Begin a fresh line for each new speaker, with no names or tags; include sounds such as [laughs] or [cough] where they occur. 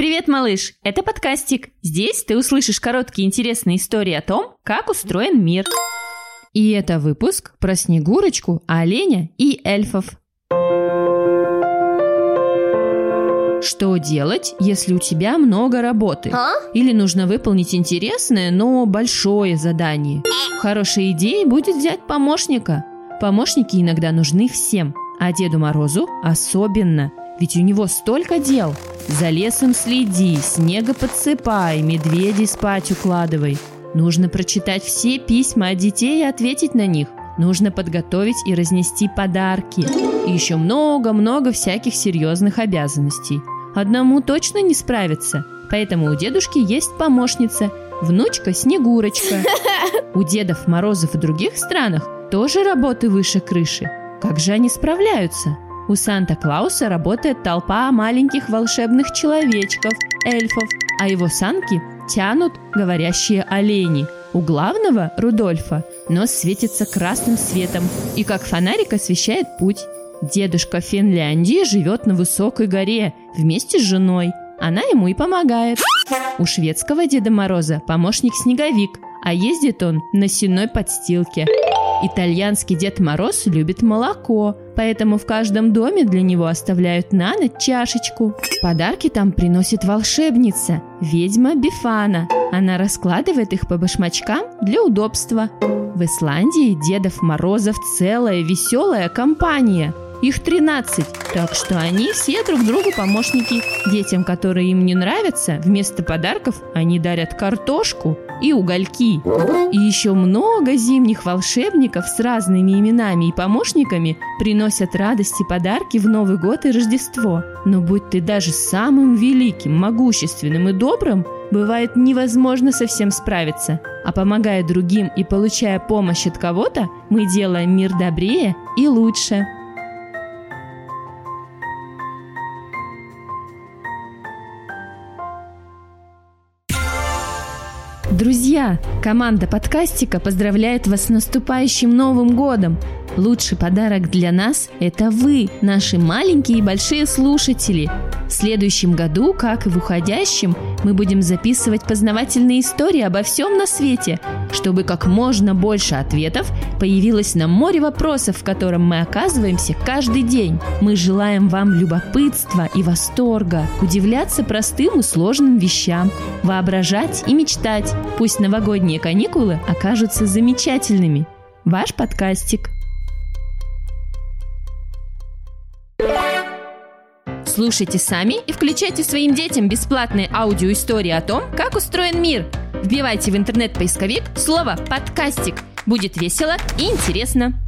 Привет, малыш! Это подкастик. Здесь ты услышишь короткие интересные истории о том, как устроен мир. И это выпуск про Снегурочку, оленя и эльфов. Что делать, если у тебя много работы?
А?
Или нужно выполнить интересное, но большое задание? Хорошей идеей будет взять помощника. Помощники иногда нужны всем, а Деду Морозу особенно, ведь у него столько дел. За лесом следи, снега подсыпай, медведей спать укладывай. Нужно прочитать все письма от детей и ответить на них. Нужно подготовить и разнести подарки. И еще много-много всяких серьезных обязанностей. Одному точно не справиться. Поэтому у дедушки есть помощница, внучка Снегурочка. [laughs] У Дедов Морозов в других странах тоже работы выше крыши. Как же они справляются? У Санта-Клауса работает толпа маленьких волшебных человечков, эльфов, а его санки тянут говорящие олени. У главного, Рудольфа, нос светится красным светом и как фонарик освещает путь. Дедушка Финляндии живет на высокой горе вместе с женой. Она ему и помогает. У шведского Деда Мороза помощник Снеговик, а ездит он на сенной подстилке. Итальянский Дед Мороз любит молоко, поэтому в каждом доме для него оставляют на ночь чашечку. Подарки там приносит волшебница, ведьма Бифана. Она раскладывает их по башмачкам для удобства. В Исландии Дедов Морозов целая веселая компания. Их 13, так что они все друг другу помощники. Детям, которые им не нравятся, вместо подарков они дарят картошку и угольки. И еще много зимних волшебников с разными именами и помощниками приносят радости подарки в Новый год и Рождество. Но будь ты даже самым великим, могущественным и добрым, бывает невозможно совсем справиться. А помогая другим и получая помощь от кого-то, мы делаем мир добрее и лучше. Друзья, команда подкастика поздравляет вас с наступающим Новым годом! Лучший подарок для нас – это вы, наши маленькие и большие слушатели. В следующем году, как и в уходящем, мы будем записывать познавательные истории обо всем на свете, чтобы как можно больше ответов появилось на море вопросов, в котором мы оказываемся каждый день. Мы желаем вам любопытства и восторга, удивляться простым и сложным вещам, воображать и мечтать. Пусть новогодние каникулы окажутся замечательными. Ваш подкастик. Слушайте сами и включайте своим детям бесплатные аудиоистории о том, как устроен мир. Вбивайте в интернет-поисковик слово «подкастик». Будет весело и интересно.